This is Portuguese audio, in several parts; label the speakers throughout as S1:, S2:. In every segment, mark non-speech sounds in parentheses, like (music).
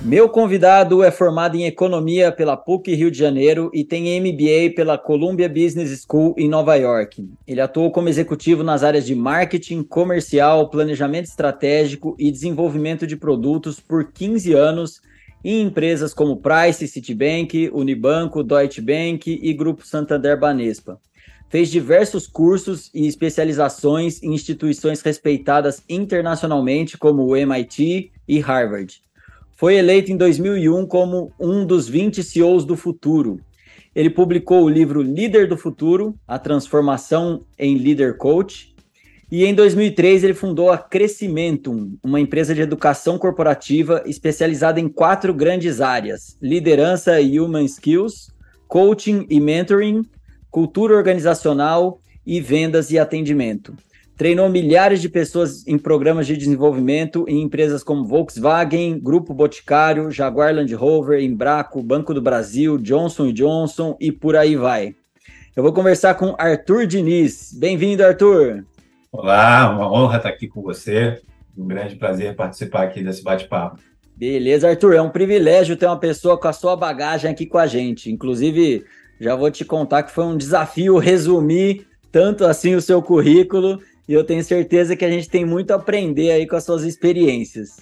S1: Meu convidado é formado em economia pela PUC Rio de Janeiro e tem MBA pela Columbia Business School em Nova York. Ele atuou como executivo nas áreas de marketing, comercial, planejamento estratégico e desenvolvimento de produtos por 15 anos em empresas como Price, Citibank, Unibanco, Deutsche Bank e Grupo Santander Banespa. Fez diversos cursos e especializações em instituições respeitadas internacionalmente como o MIT e Harvard. Foi eleito em 2001 como um dos 20 CEOs do futuro. Ele publicou o livro Líder do Futuro: A Transformação em Leader Coach. E em 2003 ele fundou a Crescimentum, uma empresa de educação corporativa especializada em quatro grandes áreas: liderança e human skills, coaching e mentoring, cultura organizacional e vendas e atendimento. Treinou milhares de pessoas em programas de desenvolvimento em empresas como Volkswagen, Grupo Boticário, Jaguar Land Rover, Embraco, Banco do Brasil, Johnson Johnson e por aí vai. Eu vou conversar com Arthur Diniz. Bem-vindo, Arthur.
S2: Olá, uma honra estar aqui com você. Um grande prazer participar aqui desse bate-papo.
S1: Beleza, Arthur. É um privilégio ter uma pessoa com a sua bagagem aqui com a gente. Inclusive, já vou te contar que foi um desafio resumir tanto assim o seu currículo e eu tenho certeza que a gente tem muito a aprender aí com as suas experiências.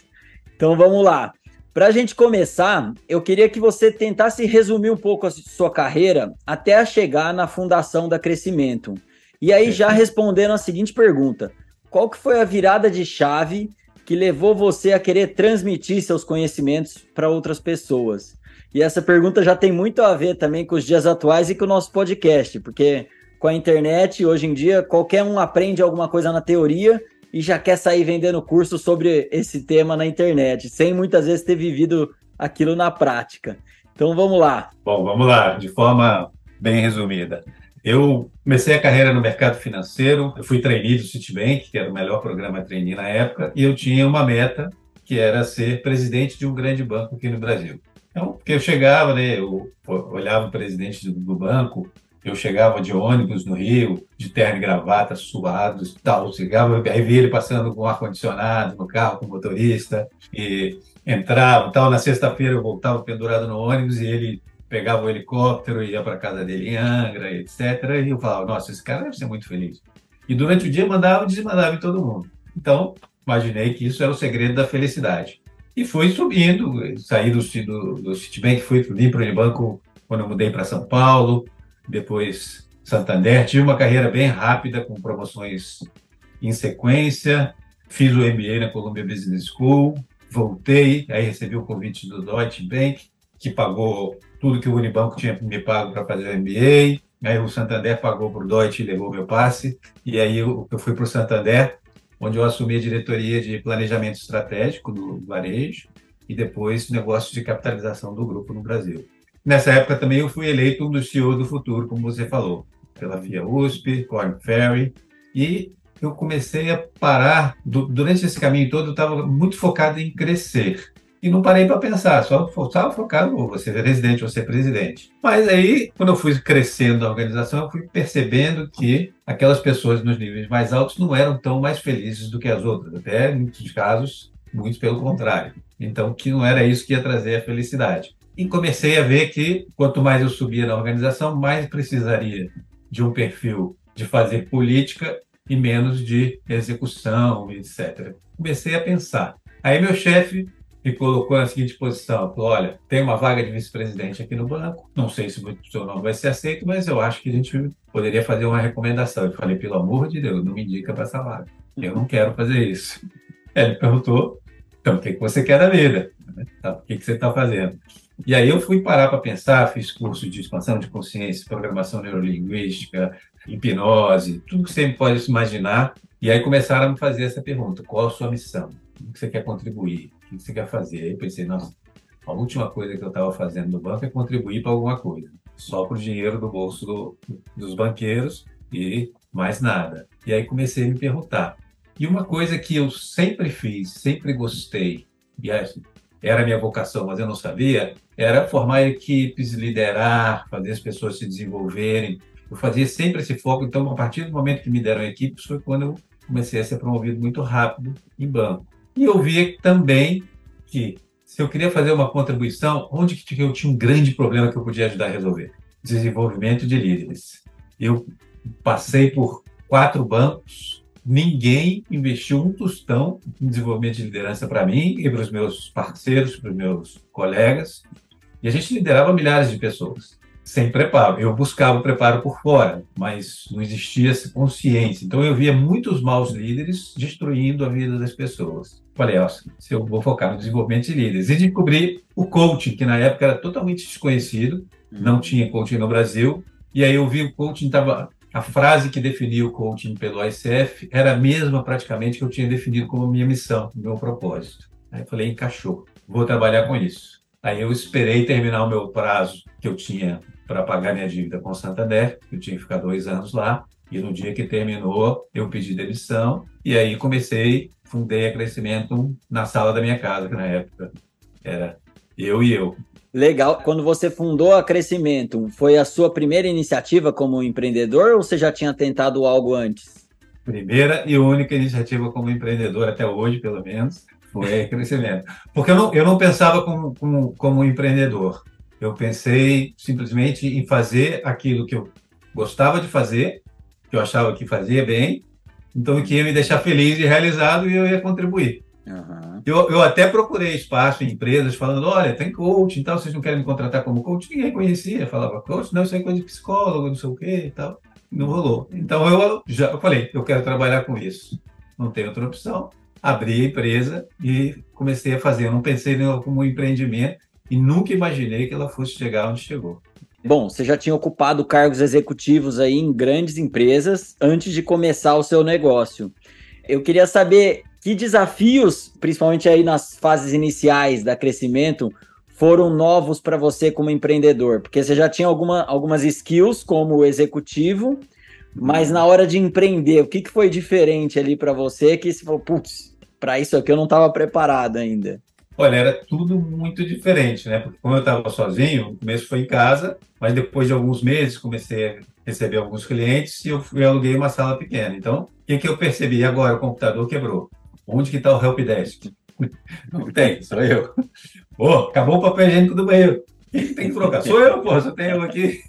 S1: Então vamos lá. Para a gente começar, eu queria que você tentasse resumir um pouco a sua carreira até chegar na fundação da Crescimento. E aí já respondendo a seguinte pergunta: qual que foi a virada de chave que levou você a querer transmitir seus conhecimentos para outras pessoas? E essa pergunta já tem muito a ver também com os dias atuais e com o nosso podcast, porque com a internet, hoje em dia, qualquer um aprende alguma coisa na teoria e já quer sair vendendo curso sobre esse tema na internet, sem muitas vezes ter vivido aquilo na prática. Então vamos lá.
S2: Bom, vamos lá, de forma bem resumida. Eu comecei a carreira no mercado financeiro, eu fui trainee do Citibank, que era o melhor programa trainee na época, e eu tinha uma meta que era ser presidente de um grande banco aqui no Brasil. Então, porque eu chegava, né, eu olhava o presidente do banco, eu chegava de ônibus no Rio, de terno e gravata, suados e tal. Chegava, aí via ele passando com ar-condicionado no carro com motorista, e entrava tal. Na sexta-feira eu voltava pendurado no ônibus e ele pegava o helicóptero ia para casa dele em Angra, etc. E eu falava, nossa, esse cara deve ser muito feliz. E durante o dia mandava e desmandava em todo mundo. Então, imaginei que isso era o segredo da felicidade. E fui subindo, saí do, do, do Citibank, fui para o Unibanco quando eu mudei para São Paulo, depois Santander. Tive uma carreira bem rápida, com promoções em sequência. Fiz o MBA na Columbia Business School, voltei, aí recebi o convite do Deutsche Bank, que pagou tudo que o Unibanco tinha me pago para fazer o MBA. Aí o Santander pagou para o Deutsche e levou meu passe. E aí eu, fui para o Santander, onde eu assumi a diretoria de planejamento estratégico do varejo e depois negócios de capitalização do grupo no Brasil. Nessa época também eu fui eleito um dos CEOs do futuro, como você falou, pela FIA USP, Corn Ferry, e eu comecei a parar, durante esse caminho todo eu estava muito focado em crescer, e não parei para pensar, só estava focado, ou você ser residente ou ser presidente. Mas aí, quando eu fui crescendo na organização, eu fui percebendo que aquelas pessoas nos níveis mais altos não eram tão mais felizes do que as outras, até em muitos casos, muito pelo contrário. Então, que não era isso que ia trazer a felicidade. E comecei a ver que quanto mais eu subia na organização, mais precisaria de um perfil de fazer política e menos de execução, etc. Comecei a pensar. Aí meu chefe me colocou na seguinte posição, falou, olha, tem uma vaga de vice-presidente aqui no banco, não sei se o seu nome vai ser aceito, mas eu acho que a gente poderia fazer uma recomendação. Eu falei, pelo amor de Deus, não me indica para essa vaga. Eu não quero fazer isso. Ele perguntou, então, o que você quer da vida? O que você está fazendo? E aí eu fui parar para pensar, fiz curso de expansão de consciência, programação neurolinguística, hipnose, tudo que você pode imaginar. E aí começaram a me fazer essa pergunta: qual a sua missão? O que você quer contribuir? O que você quer fazer? Aí eu pensei, nossa, a última coisa que eu estava fazendo no banco é contribuir para alguma coisa. Só para o dinheiro do bolso do, dos banqueiros. e mais nada. E aí comecei a me perguntar. E uma coisa que eu sempre fiz, sempre gostei, e era a minha vocação, mas eu não sabia, era formar equipes, liderar, fazer as pessoas se desenvolverem. Eu fazia sempre esse foco, então, a partir do momento que me deram equipes, foi quando eu comecei a ser promovido muito rápido em banco. E eu via também que, se eu queria fazer uma contribuição, onde que eu tinha um grande problema que eu podia ajudar a resolver? Desenvolvimento de líderes. Eu passei por quatro bancos, ninguém investiu um tostão em desenvolvimento de liderança para mim e para os meus parceiros, para os meus colegas. E a gente liderava milhares de pessoas sem preparo. Eu buscava o preparo por fora, mas não existia essa consciência. Então eu via muitos maus líderes destruindo a vida das pessoas. Falei, ó, se eu vou focar no desenvolvimento de líderes. E descobri o coaching, que na época era totalmente desconhecido, não tinha coaching no Brasil. E aí eu vi o coaching estava a frase que definia o coaching pelo ICF era a mesma praticamente que eu tinha definido como minha missão, meu propósito. Aí eu falei, encaixou, vou trabalhar com isso. Aí eu esperei terminar o meu prazo que eu tinha para pagar minha dívida com o Santander, eu tinha que ficar dois anos lá, e no dia que terminou, eu pedi demissão, e aí comecei, fundei a Crescimento na sala da minha casa, que na época era eu e eu.
S1: Legal. Quando você fundou a Crescimento, foi a sua primeira iniciativa como empreendedor ou você já tinha tentado algo antes?
S2: Primeira e única iniciativa como empreendedor, até hoje, pelo menos, foi Crescimento. Porque eu não, eu não pensava como, como, como empreendedor. Eu pensei simplesmente em fazer aquilo que eu gostava de fazer, que eu achava que fazia bem, então que ia me deixar feliz e realizado e eu ia contribuir. Uhum. Eu, eu até procurei espaço em empresas falando, olha, tem coach e tal, vocês não querem me contratar como coach? Ninguém conhecia, falava, coach, não, isso é coisa de psicólogo, não sei o quê e tal. Não rolou. Então eu já eu falei, eu quero trabalhar com isso. Não tem outra opção. Abri a empresa e comecei a fazer. Eu não pensei como um empreendimento, e nunca imaginei que ela fosse chegar onde chegou.
S1: Bom, você já tinha ocupado cargos executivos aí em grandes empresas antes de começar o seu negócio. Eu queria saber que desafios, principalmente aí nas fases iniciais da crescimento, foram novos para você como empreendedor? Porque você já tinha alguma, algumas skills como executivo, mas na hora de empreender, o que, que foi diferente ali para você que você falou, putz, para isso aqui eu não estava preparado ainda?
S2: Olha, era tudo muito diferente, né? Porque como eu estava sozinho, o começo foi em casa, mas depois de alguns meses comecei a receber alguns clientes e eu, fui, aluguei uma sala pequena. Então, o que, que eu percebi? Agora o computador quebrou. Onde que está o helpdesk? Não tem, sou eu. Pô, acabou o papel higiênico do banheiro. Quem tem que trocar? Sou eu, pô, só tenho aqui.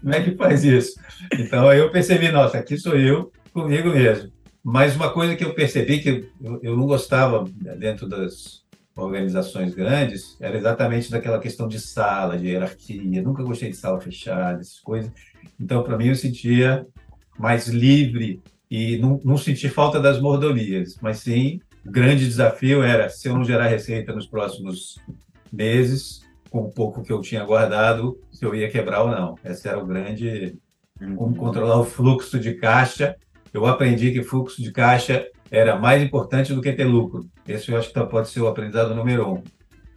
S2: Como é que faz isso? Então aí eu percebi, nossa, aqui sou eu comigo mesmo. Mas uma coisa que eu percebi que eu, eu não gostava dentro das organizações grandes era exatamente daquela questão de sala, de hierarquia. Nunca gostei de sala fechada, essas coisas. Então, para mim, eu sentia mais livre e não, não senti falta das mordomias, mas sim, o grande desafio era se eu não gerar receita nos próximos meses, com o pouco que eu tinha guardado, se eu ia quebrar ou não. Esse era o grande como controlar o fluxo de caixa. Eu aprendi que fluxo de caixa era mais importante do que ter lucro. Esse eu acho que pode ser o aprendizado número um.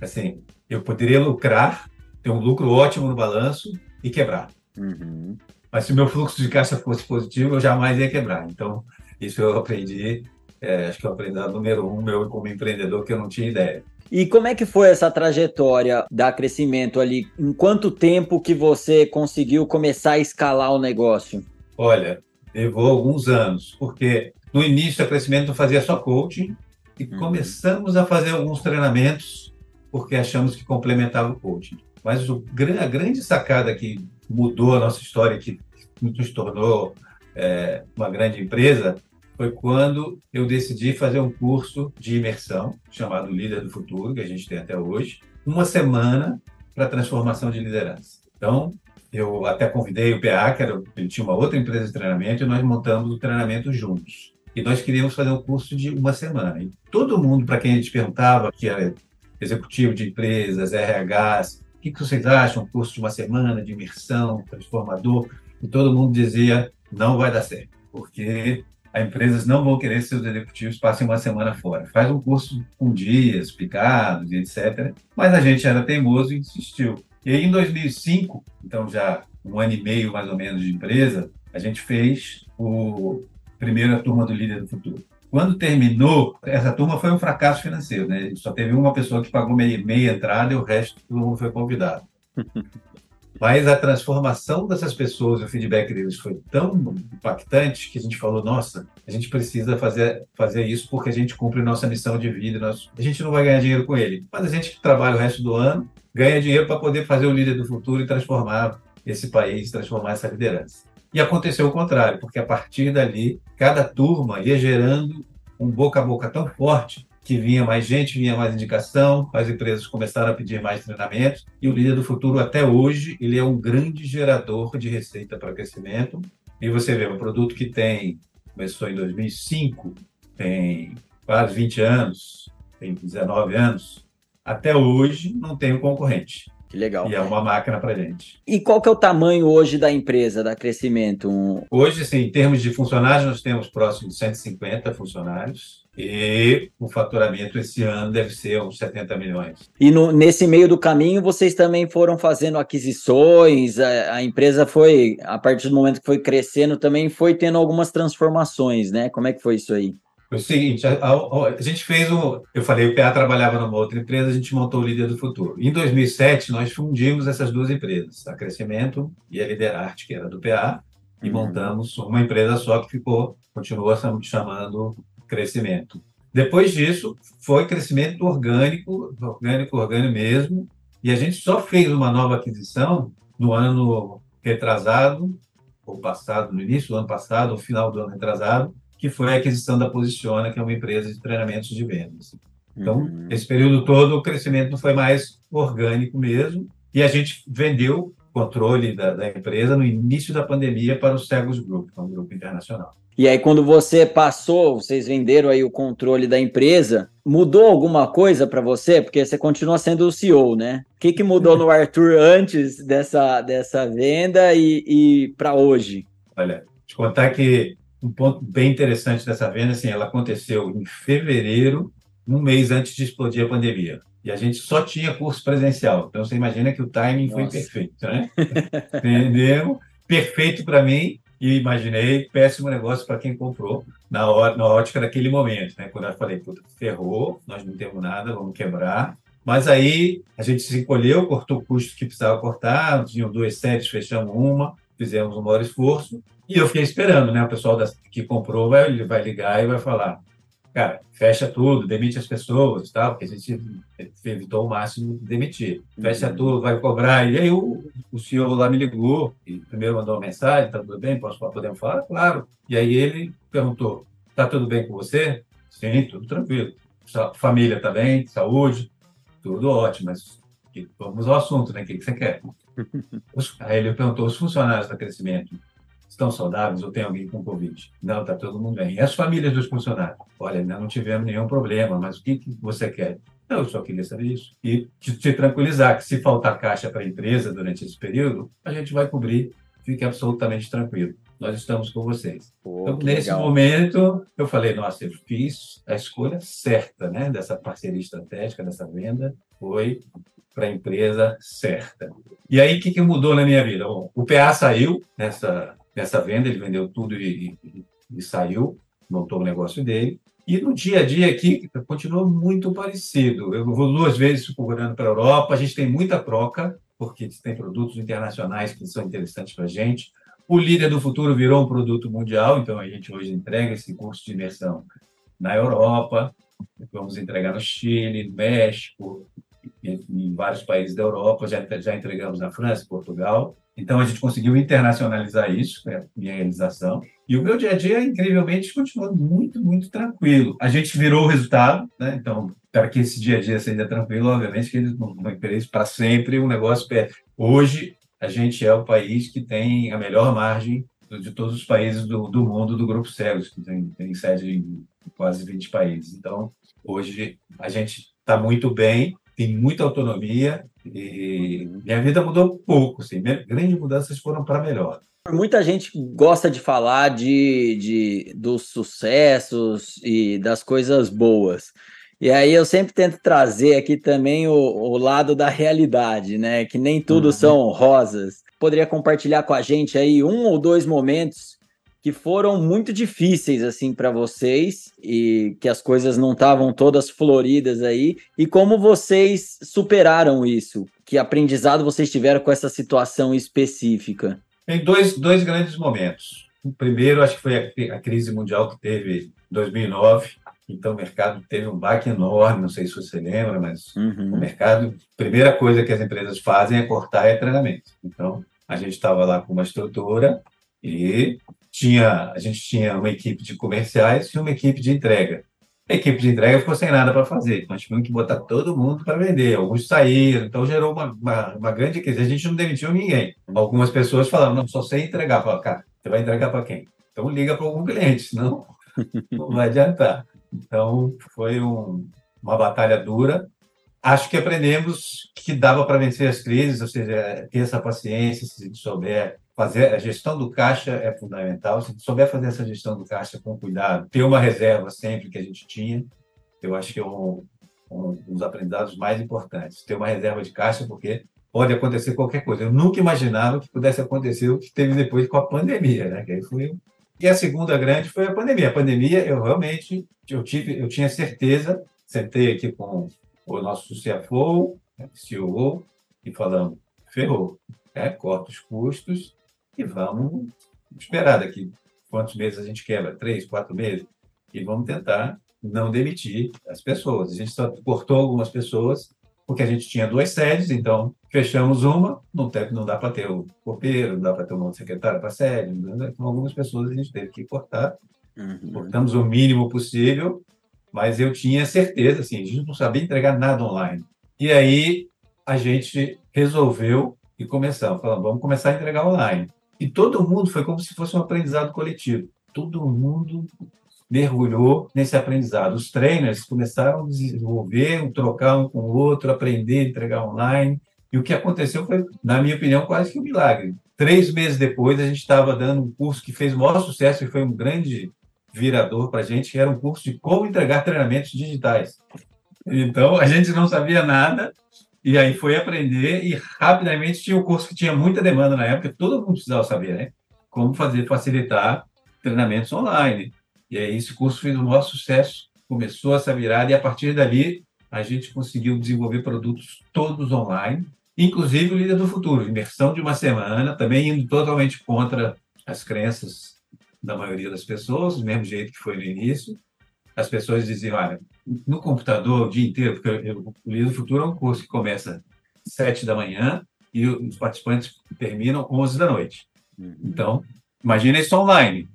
S2: Assim, eu poderia lucrar, ter um lucro ótimo no balanço e quebrar. Uhum. Mas se o meu fluxo de caixa fosse positivo, eu jamais ia quebrar. Então, isso eu aprendi, é, acho que é o aprendizado número um meu como empreendedor, que eu não tinha ideia.
S1: E como é que foi essa trajetória da crescimento ali? Em quanto tempo que você conseguiu começar a escalar o negócio?
S2: Olha, levou alguns anos, porque no início, o crescimento fazia só coaching e uhum. começamos a fazer alguns treinamentos porque achamos que complementava o coaching. Mas o, a grande sacada que mudou a nossa história, que nos tornou é, uma grande empresa, foi quando eu decidi fazer um curso de imersão chamado Líder do Futuro, que a gente tem até hoje, uma semana para transformação de liderança. Então, eu até convidei o PA, que era, ele tinha uma outra empresa de treinamento, e nós montamos o treinamento juntos. E nós queríamos fazer um curso de uma semana. E todo mundo, para quem a gente perguntava, que era executivo de empresas, RHs, que, que vocês acham? Um curso de uma semana, de imersão, transformador. E todo mundo dizia, não vai dar certo, porque as empresas não vão querer que seus executivos passem uma semana fora. Faz um curso com dias, picados e etc. Mas a gente era teimoso e insistiu. E aí, em 2005, então já um ano e meio mais ou menos de empresa, a gente fez o primeira turma do Líder do Futuro. Quando terminou, essa turma foi um fracasso financeiro, né? Só teve uma pessoa que pagou meia, meia entrada e o resto não foi convidado. (laughs) Mas a transformação dessas pessoas, o feedback deles foi tão impactante que a gente falou: nossa, a gente precisa fazer, fazer isso porque a gente cumpre nossa missão de vida. Nós, a gente não vai ganhar dinheiro com ele, mas a gente trabalha o resto do ano, ganha dinheiro para poder fazer o líder do futuro e transformar esse país, transformar essa liderança. E aconteceu o contrário, porque a partir dali, cada turma ia gerando um boca a boca tão forte que vinha mais gente, vinha mais indicação, as empresas começaram a pedir mais treinamentos, e o Líder do Futuro, até hoje, ele é um grande gerador de receita para crescimento. E você vê, um produto que tem, começou em 2005, tem quase 20 anos, tem 19 anos, até hoje não tem um concorrente.
S1: Que legal.
S2: E é uma máquina para gente.
S1: E qual que é o tamanho hoje da empresa, da crescimento?
S2: Hoje, assim, em termos de funcionários, nós temos próximo de 150 funcionários. E o faturamento esse ano deve ser uns 70 milhões.
S1: E no, nesse meio do caminho, vocês também foram fazendo aquisições, a, a, empresa foi, a partir do momento que foi crescendo, também foi tendo algumas transformações, né? Como é que foi isso aí?
S2: Foi o seguinte, a, a, a, gente fez um. Eu falei, o PA trabalhava numa outra empresa, a gente montou o Líder do Futuro. Em 2007, nós fundimos essas duas empresas, a Crescimento e a Liderarte, que era do PA, e uhum. montamos uma empresa só que ficou, continuou chamando Crescimento. Depois disso, foi crescimento orgânico, orgânico, orgânico mesmo, e a gente só fez uma nova aquisição no ano retrasado, ou passado, no início do ano passado, no final do ano retrasado, que foi a aquisição da Posiciona, que é uma empresa de treinamentos de vendas. Então, uhum. esse período todo, o crescimento não foi mais orgânico mesmo, e a gente vendeu controle da, da empresa no início da pandemia para o Cegos Group, que é um grupo internacional.
S1: E aí, quando você passou, vocês venderam aí o controle da empresa, mudou alguma coisa para você? Porque você continua sendo o CEO, né? O que, que mudou no Arthur antes dessa, dessa venda e, e para hoje?
S2: Olha, te contar que um ponto bem interessante dessa venda, assim, ela aconteceu em fevereiro, um mês antes de explodir a pandemia. E a gente só tinha curso presencial. Então você imagina que o timing Nossa. foi perfeito, né? (laughs) Entendeu? Perfeito para mim e imaginei péssimo negócio para quem comprou na, hora, na ótica daquele momento, né? Quando eu falei, puta, ferrou, nós não temos nada, vamos quebrar. Mas aí a gente se encolheu, cortou o custo que precisava cortar, tinham duas séries, fechamos uma, fizemos um maior esforço e eu fiquei esperando, né? O pessoal das, que comprou vai, vai ligar e vai falar, cara, fecha tudo, demite as pessoas, tal, porque a gente evitou o máximo de demitir. Fecha uhum. tudo, vai cobrar. E aí o, o senhor lá me ligou e primeiro mandou uma mensagem, tá tudo bem, posso podemos falar? Claro. E aí ele perguntou, tá tudo bem com você? Sim, tudo tranquilo. Família tá bem? Saúde? Tudo ótimo, mas vamos ao assunto, né? O que, que você quer? Aí ele perguntou, os funcionários da Crescimento estão saudáveis ou tem alguém com Covid? Não, está todo mundo bem. E as famílias dos funcionários? Olha, ainda não tivemos nenhum problema, mas o que, que você quer? Não, eu só queria saber isso. E te, te tranquilizar que se faltar caixa para a empresa durante esse período, a gente vai cobrir, fique absolutamente tranquilo. Nós estamos com vocês. Pô, então, nesse legal. momento, eu falei, nossa, eu fiz a escolha certa, né, dessa parceria estratégica, dessa venda, foi para a empresa certa. E aí, o que, que mudou na minha vida? Bom, o PA saiu nessa, nessa venda, ele vendeu tudo e, e, e saiu, montou o negócio dele. E no dia a dia aqui continua muito parecido. Eu vou duas vezes procurando para a Europa, a gente tem muita troca, porque tem produtos internacionais que são interessantes para a gente. O líder do futuro virou um produto mundial, então a gente hoje entrega esse curso de imersão na Europa, vamos entregar no Chile, no México, em vários países da Europa, já, já entregamos na França, Portugal. Então a gente conseguiu internacionalizar isso, é minha realização. E o meu dia a dia, incrivelmente, continua muito, muito tranquilo. A gente virou o resultado, né? Então, para que esse dia a dia seja tranquilo, obviamente que eles não isso para sempre. Um negócio é hoje a gente é o país que tem a melhor margem de todos os países do, do mundo do Grupo Cegos, que tem, tem sede em quase 20 países. Então, hoje a gente está muito bem, tem muita autonomia e minha vida mudou pouco, assim, grandes mudanças foram para melhor.
S1: Muita gente gosta de falar de, de, dos sucessos e das coisas boas. E aí eu sempre tento trazer aqui também o, o lado da realidade, né? Que nem tudo uhum. são rosas. Poderia compartilhar com a gente aí um ou dois momentos que foram muito difíceis assim para vocês e que as coisas não estavam todas floridas aí e como vocês superaram isso? Que aprendizado vocês tiveram com essa situação específica?
S2: Tem dois, dois grandes momentos. O primeiro, acho que foi a, a crise mundial que teve em 2009. Então, o mercado teve um baque enorme. Não sei se você lembra, mas uhum. o mercado, a primeira coisa que as empresas fazem é cortar é treinamento. Então, a gente estava lá com uma estrutura e tinha, a gente tinha uma equipe de comerciais e uma equipe de entrega. A equipe de entrega ficou sem nada para fazer. Nós tivemos que botar todo mundo para vender. Alguns saíram, então gerou uma, uma, uma, grande crise. A gente não demitiu ninguém. Algumas pessoas falaram: não, só sei entregar. Falaram, cara, você vai entregar para quem? Então liga para algum cliente, senão (laughs) não vai adiantar. Então foi um, uma batalha dura. Acho que aprendemos que dava para vencer as crises, ou seja, ter essa paciência, se souber fazer a gestão do caixa é fundamental. Se souber fazer essa gestão do caixa com cuidado, ter uma reserva sempre que a gente tinha, eu acho que é um, um, dos aprendizados mais importantes. Ter uma reserva de caixa, porque pode acontecer qualquer coisa. Eu nunca imaginava que pudesse acontecer o que teve depois com a pandemia, né? Que aí foi e a segunda grande foi a pandemia. A pandemia, eu realmente eu tive, eu tinha certeza. Sentei aqui com o nosso CFO, CEO, e falamos: ferrou, é, corta os custos e vamos esperar daqui quantos meses a gente quebra? Três, quatro meses? E vamos tentar não demitir as pessoas. A gente só cortou algumas pessoas porque a gente tinha duas sedes, então fechamos uma, não, teve, não dá para ter o copeiro, não dá para ter um secretário para a sede, né? então algumas pessoas a gente teve que cortar. Uhum. Cortamos o mínimo possível, mas eu tinha certeza, assim, a gente não sabia entregar nada online. E aí a gente resolveu e começamos, falando, vamos começar a entregar online. E todo mundo foi como se fosse um aprendizado coletivo. Todo mundo mergulhou nesse aprendizado. Os trainers começaram a desenvolver, trocar um com o outro, aprender, entregar online. E o que aconteceu foi, na minha opinião, quase que um milagre. Três meses depois, a gente estava dando um curso que fez o maior sucesso e foi um grande virador para a gente, que era um curso de como entregar treinamentos digitais. Então, a gente não sabia nada, e aí foi aprender e rapidamente tinha um curso que tinha muita demanda na época, todo mundo precisava saber, né? Como fazer, facilitar treinamentos online. E aí esse curso fez um maior sucesso, começou essa virada e a partir dali a gente conseguiu desenvolver produtos todos online, inclusive o Líder do Futuro, imersão de uma semana, também indo totalmente contra as crenças da maioria das pessoas, do mesmo jeito que foi no início. As pessoas diziam, olha, no computador o dia inteiro, porque eu, o Líder do Futuro é um curso que começa sete da manhã e os participantes terminam às 11 da noite. Uhum. Então, imagina isso online.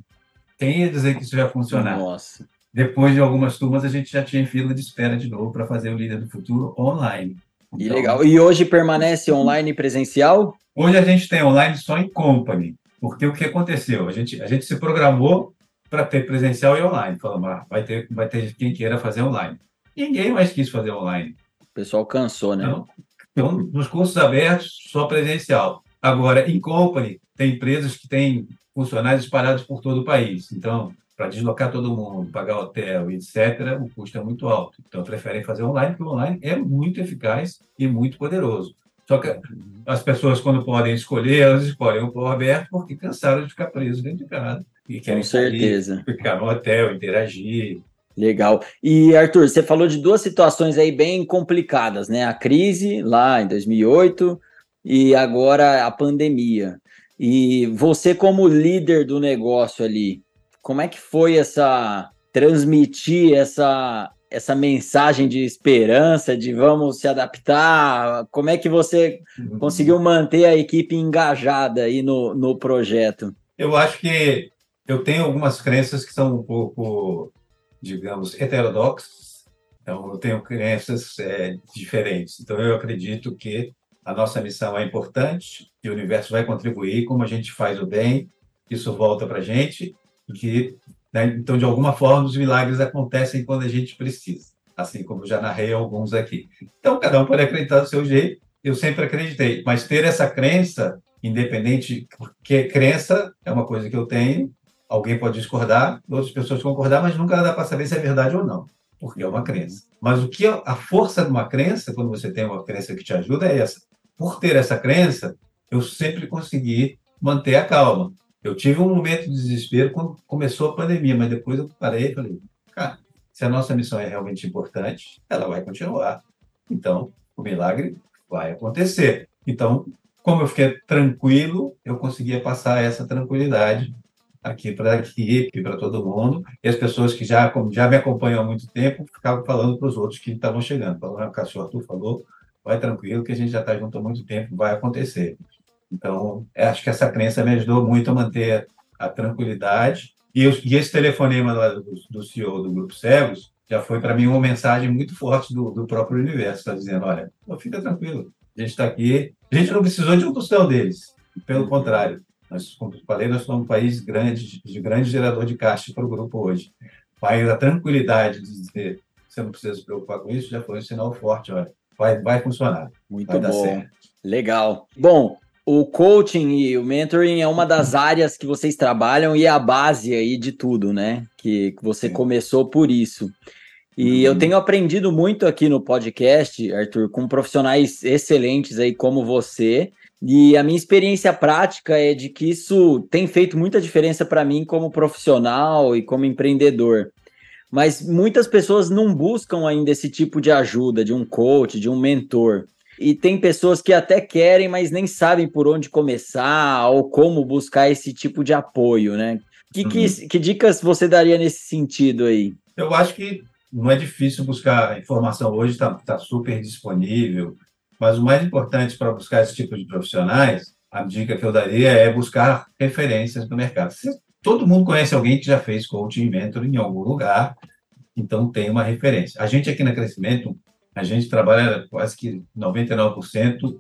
S2: Quem ia dizer que isso ia funcionar?
S1: Nossa.
S2: Depois de algumas turmas, a gente já tinha fila de espera de novo para fazer o Líder do Futuro online.
S1: Então, e legal. E hoje permanece online presencial?
S2: Hoje a gente tem online só em company, porque o que aconteceu? A gente, a gente se programou para ter presencial e online. Falamos, ah, vai ter, vai ter quem queira fazer online. Ninguém mais quis fazer online.
S1: O pessoal cansou, né?
S2: Então, então, nos cursos abertos, só presencial. Agora, em company, tem empresas que têm funcionários espalhados por todo o país. Então, para deslocar todo mundo, pagar hotel, etc., o custo é muito alto. Então, preferem fazer online, porque o online é muito eficaz e muito poderoso. Só que as pessoas, quando podem escolher, elas escolhem o plano aberto porque cansaram de ficar presos dentro de casa.
S1: E querem Com certeza.
S2: Sair, (laughs) ficar no hotel, interagir.
S1: Legal. E, Arthur, você falou de duas situações aí bem complicadas, né? A crise lá em 2008 e agora a pandemia. E você, como líder do negócio ali, como é que foi essa transmitir essa essa mensagem de esperança, de vamos se adaptar? Como é que você uhum. conseguiu manter a equipe engajada aí no, no projeto?
S2: Eu acho que eu tenho algumas crenças que são um pouco, digamos, heterodoxas. Então, eu tenho crenças é, diferentes. Então, eu acredito que a nossa missão é importante, que o universo vai contribuir, como a gente faz o bem, isso volta para a gente, e que, né, então, de alguma forma, os milagres acontecem quando a gente precisa, assim como já narrei alguns aqui. Então, cada um pode acreditar do seu jeito, eu sempre acreditei, mas ter essa crença, independente, porque crença é uma coisa que eu tenho, alguém pode discordar, outras pessoas concordar, mas nunca dá para saber se é verdade ou não. porque é uma crença. Mas o que a força de uma crença, quando você tem uma crença que te ajuda, é essa. Por ter essa crença, eu sempre consegui manter a calma. Eu tive um momento de desespero quando começou a pandemia, mas depois eu parei e falei, cara, se a nossa missão é realmente importante, ela vai continuar. Então, o milagre vai acontecer. Então, como eu fiquei tranquilo, eu conseguia passar essa tranquilidade aqui para a equipe, para todo mundo, e as pessoas que já, já me acompanham há muito tempo ficavam falando para os outros que estavam chegando, falando, ah, o cachorro Arthur falou, vai tranquilo, que a gente já está junto há muito tempo, vai acontecer. Então, acho que essa crença me ajudou muito a manter a tranquilidade, e, eu, e esse telefonema do, do CEO do Grupo Cegos já foi para mim uma mensagem muito forte do, do próprio universo, está dizendo, olha, fica tranquilo, a gente está aqui, a gente não precisou de um tostão deles, pelo contrário, nós, como eu falei, nós somos um país grande, de grande gerador de caixa para o grupo hoje. Mas a tranquilidade de dizer você não precisa se preocupar com isso já foi um sinal forte, olha, vai, vai funcionar.
S1: Muito vai bom. Legal. Bom, o coaching e o mentoring é uma das áreas que vocês trabalham e é a base aí de tudo, né? Que, que você Sim. começou por isso. E uhum. eu tenho aprendido muito aqui no podcast, Arthur, com profissionais excelentes aí como você, e a minha experiência prática é de que isso tem feito muita diferença para mim como profissional e como empreendedor. Mas muitas pessoas não buscam ainda esse tipo de ajuda, de um coach, de um mentor. E tem pessoas que até querem, mas nem sabem por onde começar ou como buscar esse tipo de apoio, né? Que, uhum. que, que dicas você daria nesse sentido aí?
S2: Eu acho que não é difícil buscar informação hoje, está tá super disponível. Mas o mais importante para buscar esse tipo de profissionais, a dica que eu daria é buscar referências no mercado. Todo mundo conhece alguém que já fez coaching e mentoring em algum lugar, então tem uma referência. A gente aqui na Crescimento, a gente trabalha quase que 99%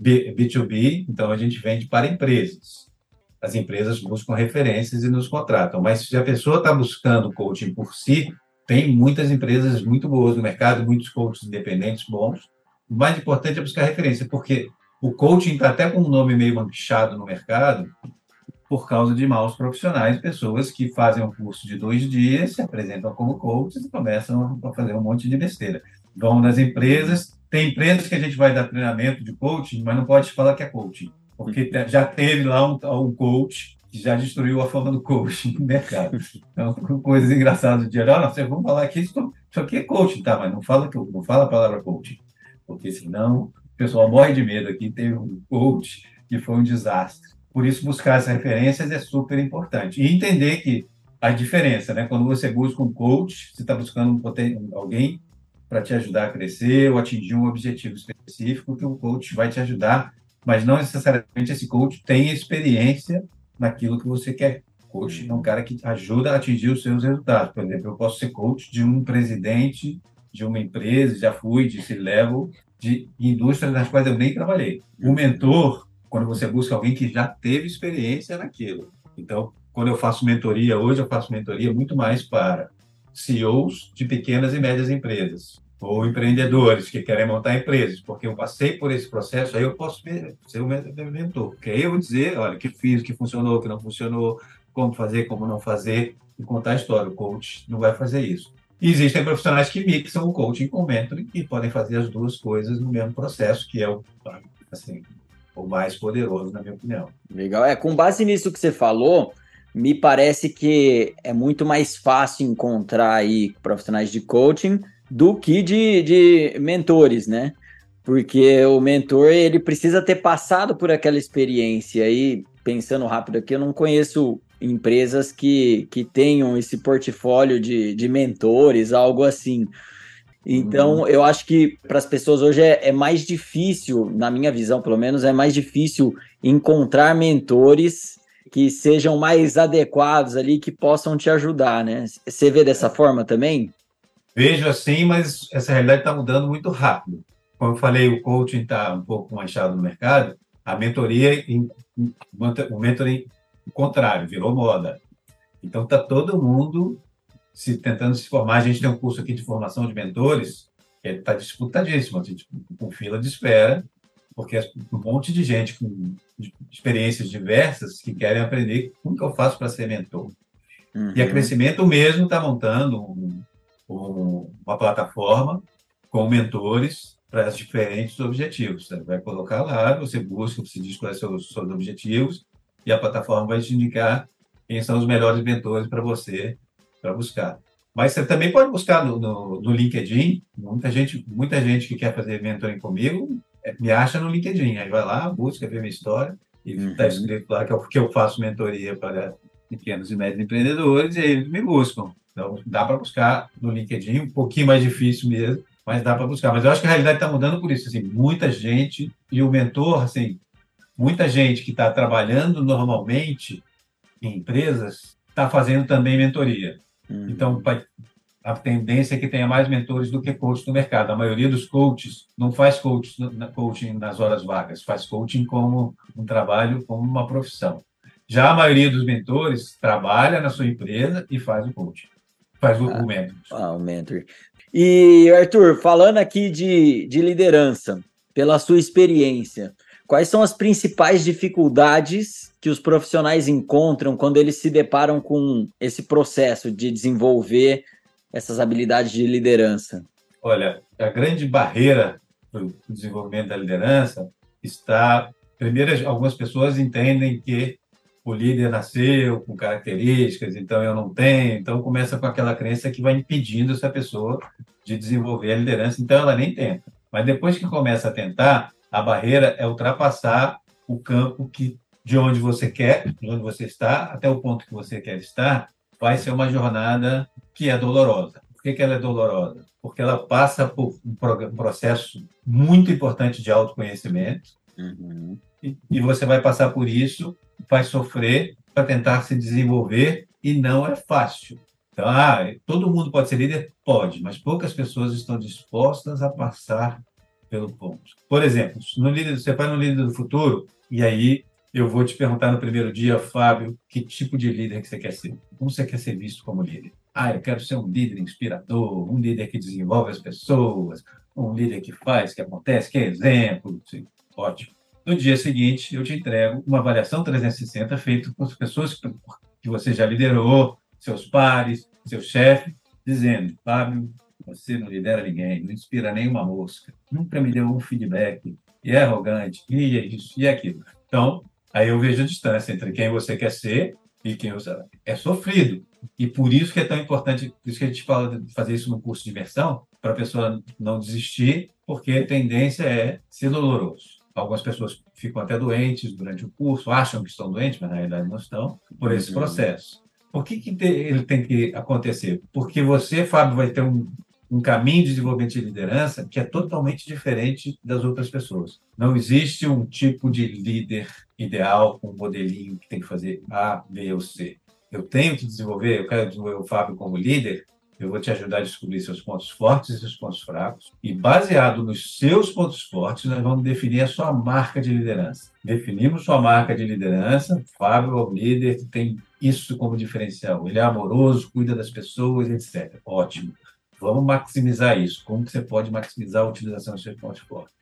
S2: B2B, então a gente vende para empresas. As empresas buscam referências e nos contratam, mas se a pessoa está buscando coaching por si, tem muitas empresas muito boas no mercado, muitos coaches independentes bons, o mais importante é buscar referência, porque o coaching está até com um nome meio manchado no mercado por causa de maus profissionais, pessoas que fazem um curso de dois dias, se apresentam como coaches e começam a fazer um monte de besteira. Vão nas empresas, tem empresas que a gente vai dar treinamento de coaching, mas não pode falar que é coaching, porque já teve lá um, um coach que já destruiu a fama do coaching no mercado. Então, coisas engraçadas do dia, não, vocês vão falar que isso, isso aqui é coaching, tá? Mas não fala, não fala a palavra coaching porque senão o pessoal morre de medo aqui. Teve um coach que foi um desastre. Por isso, buscar essas referências é super importante. E entender que a diferença, né? Quando você busca um coach, você está buscando um, alguém para te ajudar a crescer ou atingir um objetivo específico que o coach vai te ajudar, mas não necessariamente esse coach tem experiência naquilo que você quer. Coach é um cara que ajuda a atingir os seus resultados. Por exemplo, eu posso ser coach de um presidente de uma empresa, já fui de C-level, de indústrias nas quais eu nem trabalhei. O mentor, quando você busca alguém que já teve experiência naquilo. Então, quando eu faço mentoria, hoje eu faço mentoria muito mais para CEOs de pequenas e médias empresas, ou empreendedores que querem montar empresas, porque eu passei por esse processo, aí eu posso ser o mentor, porque aí eu vou dizer, olha, o que fiz, o que funcionou, o que não funcionou, como fazer, como não fazer, e contar a história. O coach não vai fazer isso. E existem profissionais que mixam o coaching com o mentoring e podem fazer as duas coisas no mesmo processo, que é o, assim, o mais poderoso, na minha opinião.
S1: Legal. É, com base nisso que você falou, me parece que é muito mais fácil encontrar aí profissionais de coaching do que de, de mentores, né? Porque o mentor, ele precisa ter passado por aquela experiência aí, pensando rápido aqui, eu não conheço empresas que, que tenham esse portfólio de, de mentores, algo assim. Então, uhum. eu acho que para as pessoas hoje é, é, mais difícil, na minha visão pelo menos, é mais difícil encontrar mentores que sejam mais adequados ali, que possam te ajudar, né? Você vê dessa forma também?
S2: Vejo assim, mas essa realidade está mudando muito rápido. Como eu falei, o coaching está um pouco manchado no mercado, a mentoria, o mentoring o contrário, virou moda. Então está todo mundo se tentando se formar. A gente tem um curso aqui de formação de mentores que está disputadíssimo, a gente com fila de espera, porque é um monte de gente com experiências diversas que querem aprender como que eu faço para ser mentor. Uhum. E a Crescimento mesmo está montando um, um, uma plataforma com mentores para diferentes objetivos. Você vai colocar lá, você busca, você diz quais são os seus objetivos e a plataforma vai te indicar quem são os melhores mentores para você para buscar. Mas você também pode buscar no, no, no, LinkedIn. Muita gente, muita gente que quer fazer mentoring comigo é, me acha no LinkedIn. Aí vai lá, busca, vê minha história e está uhum. escrito lá que eu, que eu faço mentoria para pequenos e médios empreendedores e eles me buscam. Então dá para buscar no LinkedIn, um pouquinho mais difícil mesmo, mas dá para buscar. Mas eu acho que a realidade está mudando por isso. Assim, muita gente e o mentor, assim, muita gente que está trabalhando normalmente em empresas está fazendo também mentoria. Uhum. Então, a tendência é que tenha mais mentores do que coaches no mercado. A maioria dos coaches não faz coaching nas horas vagas, faz coaching como um trabalho, como uma profissão. Já a maioria dos mentores trabalha na sua empresa e faz o coaching, faz o, ah, o mentor.
S1: Ah, o mentor. E, Arthur, falando aqui de, de liderança, pela sua experiência, quais são as principais dificuldades que os profissionais encontram quando eles se deparam com esse processo de desenvolver essas habilidades de liderança?
S2: Olha, a grande barreira para o desenvolvimento da liderança está. Primeiro, algumas pessoas entendem que o líder nasceu com características, então eu não tenho. Então começa com aquela crença que vai impedindo essa pessoa de desenvolver a liderança, então ela nem tenta. Mas depois que começa a tentar, a barreira é ultrapassar o campo que de onde você quer, de onde você está, até o ponto que você quer estar, vai ser uma jornada que é dolorosa. Por que, que ela é dolorosa? Porque ela passa por um processo muito importante de autoconhecimento, uhum. e, e você vai passar por isso, vai sofrer para tentar se desenvolver, e não é fácil. Então, ah, todo mundo pode ser líder? Pode, mas poucas pessoas estão dispostas a passar pelo ponto. Por exemplo, no líder, você vai no líder do futuro, e aí eu vou te perguntar no primeiro dia, Fábio, que tipo de líder que você quer ser? Como você quer ser visto como líder? Ah, eu quero ser um líder inspirador, um líder que desenvolve as pessoas, um líder que faz, que acontece, que é exemplo. Sim, ótimo. No dia seguinte, eu te entrego uma avaliação 360 feita as pessoas que você já liderou, seus pares, seu chefe, dizendo, Fábio, você não lidera ninguém, não inspira nenhuma mosca, nunca me deu um feedback, e é arrogante, e é isso, e é aquilo. Então, Aí eu vejo a distância entre quem você quer ser e quem você é sofrido. E por isso que é tão importante, por isso que a gente fala de fazer isso no curso de imersão, para a pessoa não desistir, porque a tendência é ser doloroso. Algumas pessoas ficam até doentes durante o curso, acham que estão doentes, mas na realidade não estão, por esse uhum. processo. Por que, que ele tem que acontecer? Porque você, Fábio, vai ter um, um caminho de desenvolvimento de liderança que é totalmente diferente das outras pessoas. Não existe um tipo de líder ideal um modelinho que tem que fazer A, B ou C. Eu tenho que desenvolver, eu quero desenvolver o Fábio como líder, eu vou te ajudar a descobrir seus pontos fortes e seus pontos fracos. E baseado nos seus pontos fortes, nós vamos definir a sua marca de liderança. Definimos sua marca de liderança. Fábio é o líder que tem isso como diferencial. Ele é amoroso, cuida das pessoas, etc. Ótimo. Vamos maximizar isso. Como que você pode maximizar a utilização seus pontos fortes?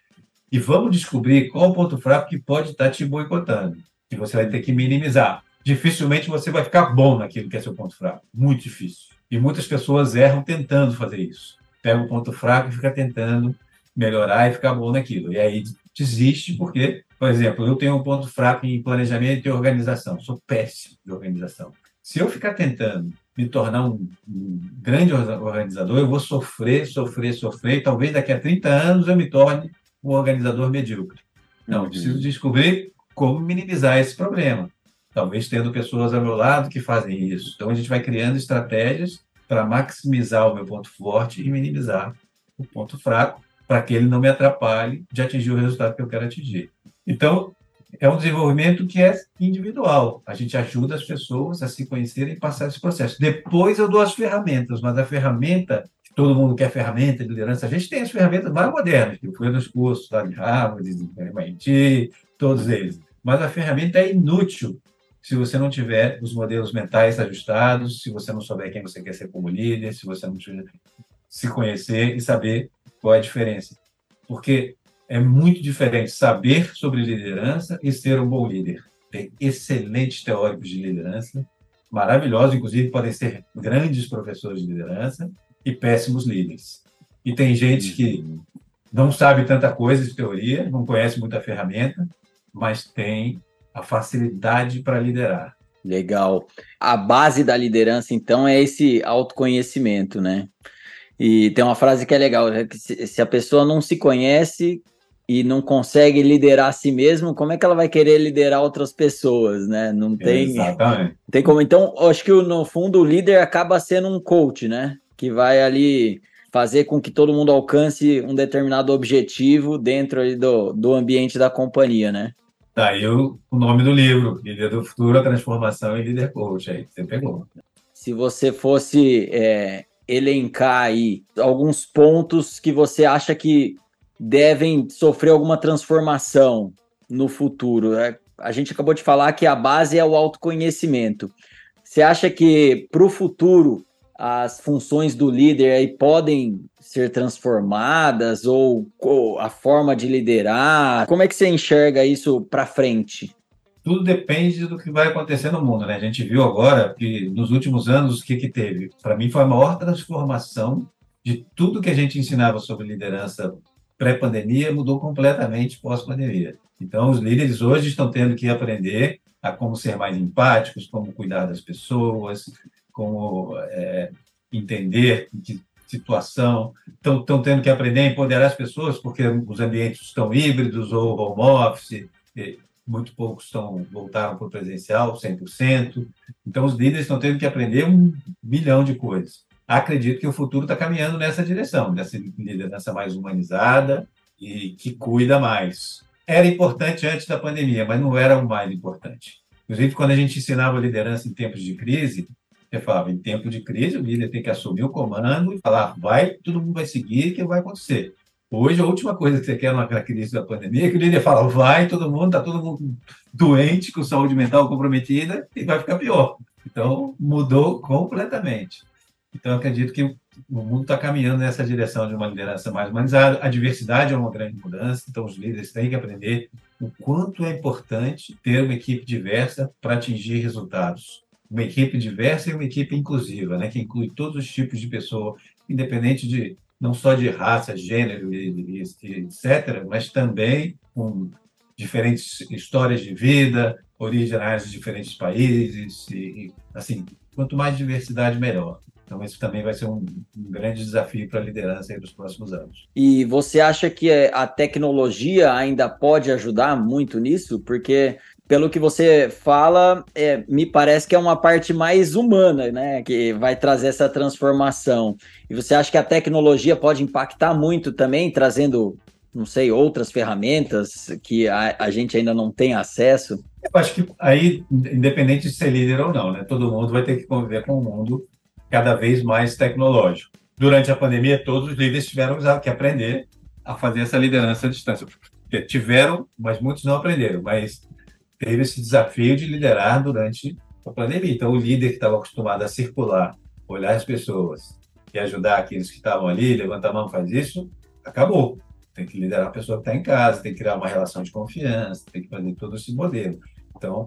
S2: E vamos descobrir qual o ponto fraco que pode estar te boicotando, que você vai ter que minimizar. Dificilmente você vai ficar bom naquilo que é seu ponto fraco. Muito difícil. E muitas pessoas erram tentando fazer isso. Pega o ponto fraco e fica tentando melhorar e ficar bom naquilo. E aí desiste porque, por exemplo, eu tenho um ponto fraco em planejamento e organização. Sou péssimo de organização. Se eu ficar tentando me tornar um, um, grande organizador, eu vou sofrer, sofrer, sofrer, e talvez daqui a 30 anos eu me torne um organizador medíocre. Não, eu preciso descobrir como minimizar esse problema. Talvez tendo pessoas ao meu lado que fazem isso. Então a gente vai criando estratégias para maximizar o meu ponto forte e minimizar o ponto fraco, para que ele não me atrapalhe de atingir o resultado que eu quero atingir. Então, é um desenvolvimento que é individual. A gente ajuda as pessoas a se conhecerem e passar esse processo. Depois eu dou as ferramentas, mas a ferramenta, todo mundo quer ferramenta de liderança, a gente tem as ferramentas mais modernas, que foi nos cursos lá de Harvard, de MIT, todos eles. Mas a ferramenta é inútil se você não tiver os modelos mentais ajustados, se você não souber quem você quer ser como líder, se você não se conhecer e saber qual é a diferença. Porque é muito diferente saber sobre liderança e ser um bom líder. Tem excelentes teóricos de liderança, maravilhosos, inclusive podem ser grandes professores de liderança, e péssimos líderes. E tem gente que não sabe tanta coisa de teoria, não conhece muita ferramenta, mas tem a facilidade para liderar.
S1: Legal. A base da liderança, então, é esse autoconhecimento, né? E tem uma frase que é legal: é que se a pessoa não se conhece e não consegue liderar a si mesmo, como é que ela vai querer liderar outras pessoas, né? Não tem. Exatamente. Não tem como. Então, acho que no fundo o líder acaba sendo um coach, né? Que vai ali fazer com que todo mundo alcance um determinado objetivo dentro do, do ambiente da companhia, né?
S2: Daí tá, o, o nome do livro, Líder do Futuro, a Transformação em Líder Coach, aí você pegou.
S1: Se você fosse é, elencar aí alguns pontos que você acha que devem sofrer alguma transformação no futuro. É, a gente acabou de falar que a base é o autoconhecimento. Você acha que para o futuro as funções do líder aí podem ser transformadas ou, ou, a forma de liderar? Como é que você enxerga isso para frente?
S2: Tudo depende do que vai acontecer no mundo, né? A gente viu agora que nos últimos anos o que que teve? Para mim foi a maior transformação de tudo que a gente ensinava sobre liderança pré-pandemia mudou completamente pós-pandemia. Então os líderes hoje estão tendo que aprender a como ser mais empáticos, como cuidar das pessoas, como é, entender que situação, estão, estão tendo que aprender a empoderar as pessoas, porque os ambientes estão híbridos ou home office, muito poucos estão voltaram para o presencial, 100%. Então, os líderes estão tendo que aprender um milhão de coisas. Acredito que o futuro está caminhando nessa direção, dessa liderança mais humanizada e que cuida mais. Era importante antes da pandemia, mas não era o mais importante. Inclusive, quando a gente ensinava liderança em tempos de crise, você falava, em tempo de crise, o líder tem que assumir o comando e falar, vai, todo mundo vai seguir, que vai acontecer? Hoje, a última coisa que você quer na crise da pandemia é que o líder fala, vai, todo mundo, está todo mundo doente, com saúde mental comprometida, e vai ficar pior. Então, mudou completamente. Então, acredito que o mundo está caminhando nessa direção de uma liderança mais humanizada. A diversidade é uma grande mudança, então os líderes têm que aprender o quanto é importante ter uma equipe diversa para atingir resultados uma equipe diversa e uma equipe inclusiva, né, que inclui todos os tipos de pessoa, independente de não só de raça, gênero etc., mas também com diferentes histórias de vida, originários de diferentes países, e, assim, quanto mais diversidade, melhor. Então, isso também vai ser um, um grande desafio para a liderança nos próximos anos.
S1: E você acha que a tecnologia ainda pode ajudar muito nisso? Porque pelo que você fala, é, me parece que é uma parte mais humana, né? Que vai trazer essa transformação. E você acha que a tecnologia pode impactar muito também, trazendo, não sei, outras ferramentas que a, a gente ainda não tem acesso?
S2: Eu acho que aí, independente de ser líder ou não, né? Todo mundo vai ter que conviver com um mundo cada vez mais tecnológico. Durante a pandemia, todos os líderes tiveram que aprender a fazer essa liderança à distância. Tiveram, mas muitos não aprenderam. Mas teve esse desafio de liderar durante a pandemia. Então, o líder que estava acostumado a circular, olhar as pessoas e ajudar aqueles que estavam ali, levantar a mão, faz isso, acabou. Tem que liderar a pessoa que está em casa, tem que criar uma relação de confiança, tem que fazer todo esse modelo. Então,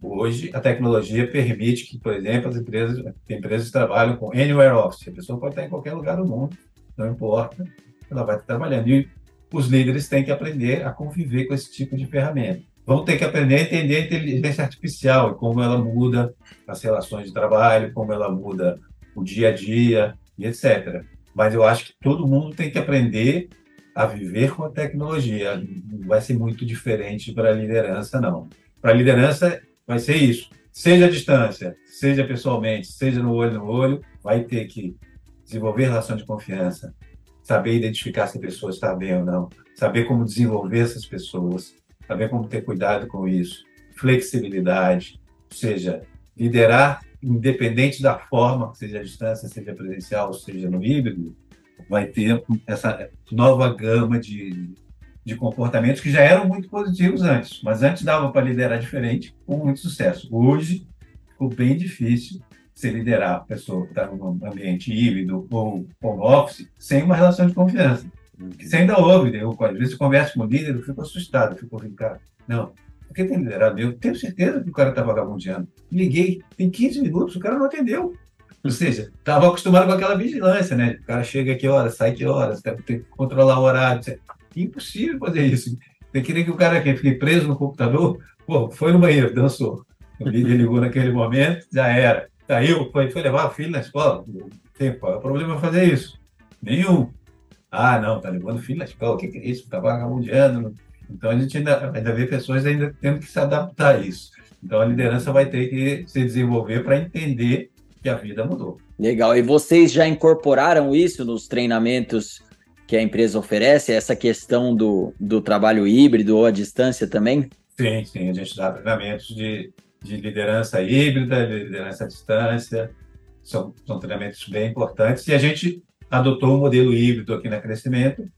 S2: hoje, a tecnologia permite que, por exemplo, as empresas, empresas trabalham com anywhere office. A pessoa pode estar em qualquer lugar do mundo, não importa, ela vai estar trabalhando. E os líderes têm que aprender a conviver com esse tipo de ferramenta vão ter que aprender a entender a inteligência artificial e como ela muda as relações de trabalho, como ela muda o dia a dia e etc. Mas eu acho que todo mundo tem que aprender a viver com a tecnologia. Não vai ser muito diferente para a liderança, não. Para a liderança, vai ser isso. Seja à distância, seja pessoalmente, seja no olho no olho, vai ter que desenvolver relação de confiança, saber identificar se a pessoa está bem ou não, saber como desenvolver essas pessoas, saber como ter cuidado com isso, flexibilidade, ou seja, liderar independente da forma, seja a distância, seja presencial, seja no híbrido, vai ter essa nova gama de, de comportamentos que já eram muito positivos antes, mas antes dava para liderar diferente com muito sucesso. Hoje ficou bem difícil você liderar a pessoa que está num ambiente híbrido ou home office sem uma relação de confiança. Você ainda ouve, eu, às vezes eu converso com o líder, eu fico assustado, eu fico ouvindo, cara, não, porque tem liderado, eu tenho certeza que o cara está vagabundeando. Liguei, tem 15 minutos, o cara não atendeu. Ou seja, estava acostumado com aquela vigilância, né? O cara chega que horas, sai que horas, tem que controlar o horário. Impossível fazer isso. Você queria que o cara que fique preso no computador, pô, foi no banheiro, dançou. Ele ligou naquele momento, já era. Saiu, foi, foi levar o filho na escola. Tem, qual é o problema fazer isso? Nenhum. Ah, não, tá levando o filho na escola, o que, que é isso? Tá vagabundeando. Então a gente ainda, ainda vê pessoas ainda tendo que se adaptar a isso. Então a liderança vai ter que se desenvolver para entender que a vida mudou.
S1: Legal. E vocês já incorporaram isso nos treinamentos que a empresa oferece, essa questão do, do trabalho híbrido ou à distância também?
S2: Sim, sim. A gente dá treinamentos de, de liderança híbrida, de liderança à distância. São, são treinamentos bem importantes. E a gente adotou um modelo híbrido aqui na Crescimento.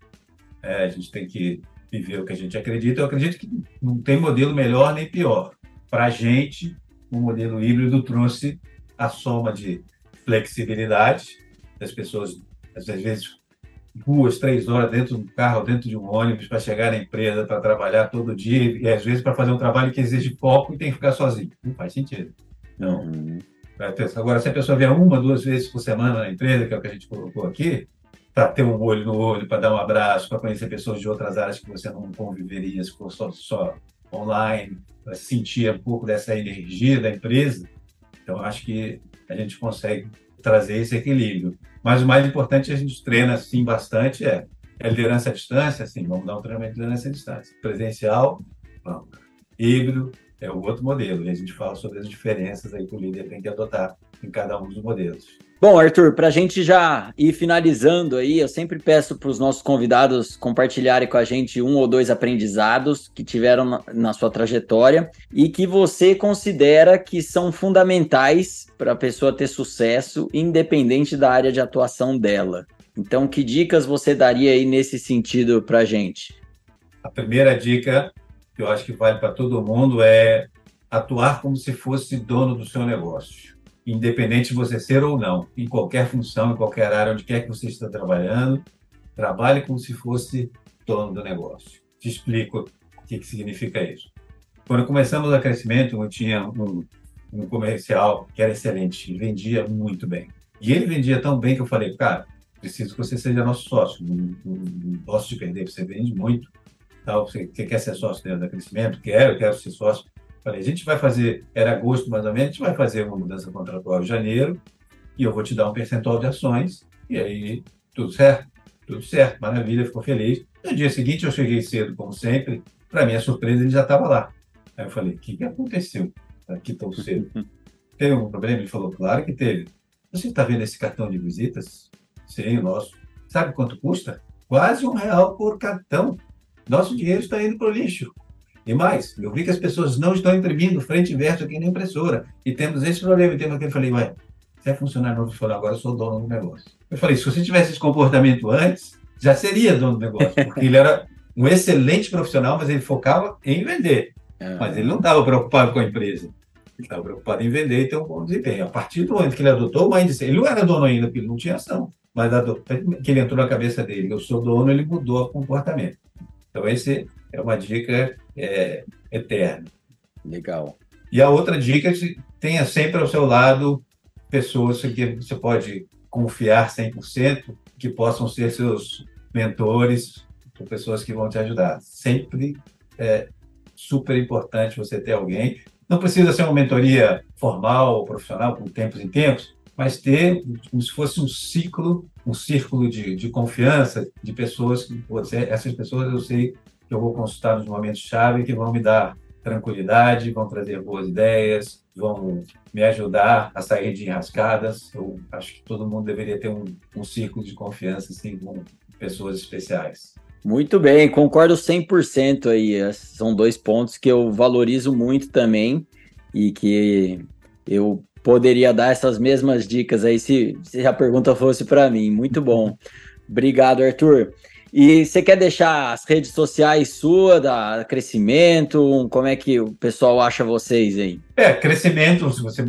S2: É, a gente tem que viver o que a gente acredita. Eu acredito que não tem modelo melhor nem pior. Para a gente, o modelo híbrido trouxe a soma de flexibilidade das pessoas, às vezes, duas, três horas dentro do carro, dentro de um ônibus para chegar na empresa, para trabalhar todo dia e, às vezes, para fazer um trabalho que exige foco e tem que ficar sozinho. Não faz sentido. Não. Uhum. Agora, se a pessoa vier uma, duas vezes por semana na empresa, que é o que a gente colocou aqui, para ter um olho no olho, para dar um abraço, para conhecer pessoas de outras áreas que você não conviveria se for só, só online, para sentir um pouco dessa energia da empresa. Então, acho que a gente consegue trazer esse equilíbrio. Mas o mais importante, a gente treina, assim, bastante, é, é liderança à distância, assim, vamos dar um treinamento de liderança à distância. Presencial, vamos. Híbrido, é o outro modelo. E a gente fala sobre as diferenças aí que o líder tem que adotar em cada um dos modelos.
S1: Bom, Arthur, para a gente já ir finalizando aí, eu sempre peço para os nossos convidados compartilharem com a gente um ou dois aprendizados que tiveram na, sua trajetória e que você considera que são fundamentais para a pessoa ter sucesso, independente da área de atuação dela. Então, que dicas você daria aí nesse sentido para a gente?
S2: A primeira dica, que eu acho que vale para todo mundo, é atuar como se fosse dono do seu negócio independente de você ser ou não, em qualquer função, em qualquer área, onde quer que você esteja trabalhando, trabalhe como se fosse dono do negócio. Te explico o que, que significa isso. Quando começamos a crescimento, eu tinha um, um comercial que era excelente, vendia muito bem. E ele vendia tão bem que eu falei, cara, preciso que você seja nosso sócio, não, não, posso te perder, você vende muito. Tal, você, você quer ser sócio dentro da crescimento? Quero, quero ser sócio. Falei, a gente vai fazer, era agosto mais ou menos, a gente vai fazer uma mudança contratual em janeiro e eu vou te dar um percentual de ações e aí tudo certo, tudo certo, maravilha, ficou feliz. No dia seguinte eu cheguei cedo, como sempre, para minha surpresa ele já estava lá. Aí eu falei, o que, que aconteceu aqui tão cedo? (laughs) Teve algum problema? Ele falou, claro que teve. Você está vendo esse cartão de visitas? Sim, nosso. Sabe quanto custa? Quase um real por cartão. Nosso dinheiro está indo para o lixo. E mais, eu vi que as pessoas não estão imprimindo frente e verso aqui na impressora. E temos esse problema. E temos aquele. Eu falei, ué, você é funcionário novo? Falou, agora eu sou dono do negócio. Eu falei, se você tivesse esse comportamento antes, já seria dono do negócio. (laughs) Porque ele era um excelente profissional, mas ele focava em vender. É. Mas ele não estava preocupado com a empresa. Ele estava preocupado em vender e ter um bom desempenho. A partir do momento que ele adotou o mindset, ele não era dono ainda, porque ele não tinha ação. Mas que ele entrou na cabeça dele, eu sou dono, ele mudou o comportamento. Então, esse é uma dica é, eterna.
S1: Legal.
S2: E a outra dica é que tenha sempre ao seu lado pessoas que você pode confiar 100%, que possam ser seus mentores, pessoas que vão te ajudar. Sempre é super importante você ter alguém. Não precisa ser uma mentoria formal ou profissional, com tempos em tempos, mas ter como se fosse um ciclo, um círculo de, de confiança de pessoas que você, essas pessoas eu sei que eu vou consultar nos momentos-chave que vão me dar tranquilidade, vão trazer boas ideias, vão me ajudar a sair de enrascadas. Eu acho que todo mundo deveria ter um, um círculo de confiança assim, com pessoas especiais.
S1: Muito bem, concordo 100% aí. São dois pontos que eu valorizo muito também e que eu poderia dar essas mesmas dicas aí se, se a pergunta fosse para mim. Muito bom. Obrigado, Arthur. E você quer deixar as redes sociais sua, da Crescimento? Como é que o pessoal acha vocês aí?
S2: É, Crescimento, se você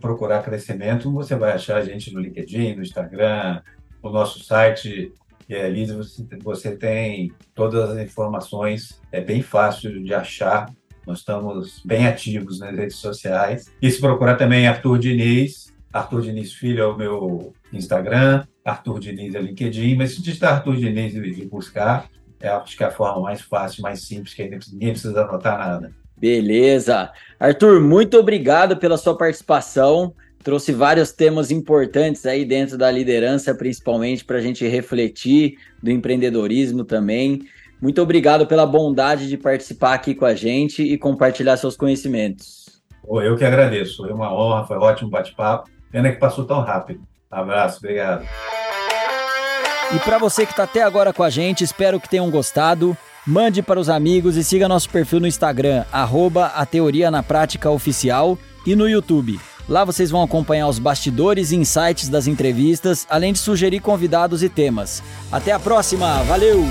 S2: procurar Crescimento, você vai achar a gente no LinkedIn, no Instagram, o nosso site. Você, você tem todas as informações, é bem fácil de achar. Nós estamos bem ativos nas redes sociais. E se procurar também Arthur Diniz, Arthur Diniz Filho é o meu Instagram, Arthur Diniz é LinkedIn, mas se digitar Arthur Diniz e buscar, é, acho que é a forma mais fácil, mais simples, que ninguém precisa anotar nada.
S1: Beleza. Arthur, muito obrigado pela sua participação. Trouxe vários temas importantes aí dentro da liderança, principalmente para a gente refletir do empreendedorismo também. Muito obrigado pela bondade de participar aqui com a gente e compartilhar seus conhecimentos.
S2: Eu que agradeço. Foi uma honra, foi um ótimo bate-papo. Pena que passou tão rápido. Abraço, obrigado.
S1: E para você que está até agora com a gente, espero que tenham gostado. Mande para os amigos e siga nosso perfil no Instagram, arroba a Teoria na Prática Oficial e no YouTube. Lá vocês vão acompanhar os bastidores e insights das entrevistas, além de sugerir convidados e temas. Até a próxima, valeu!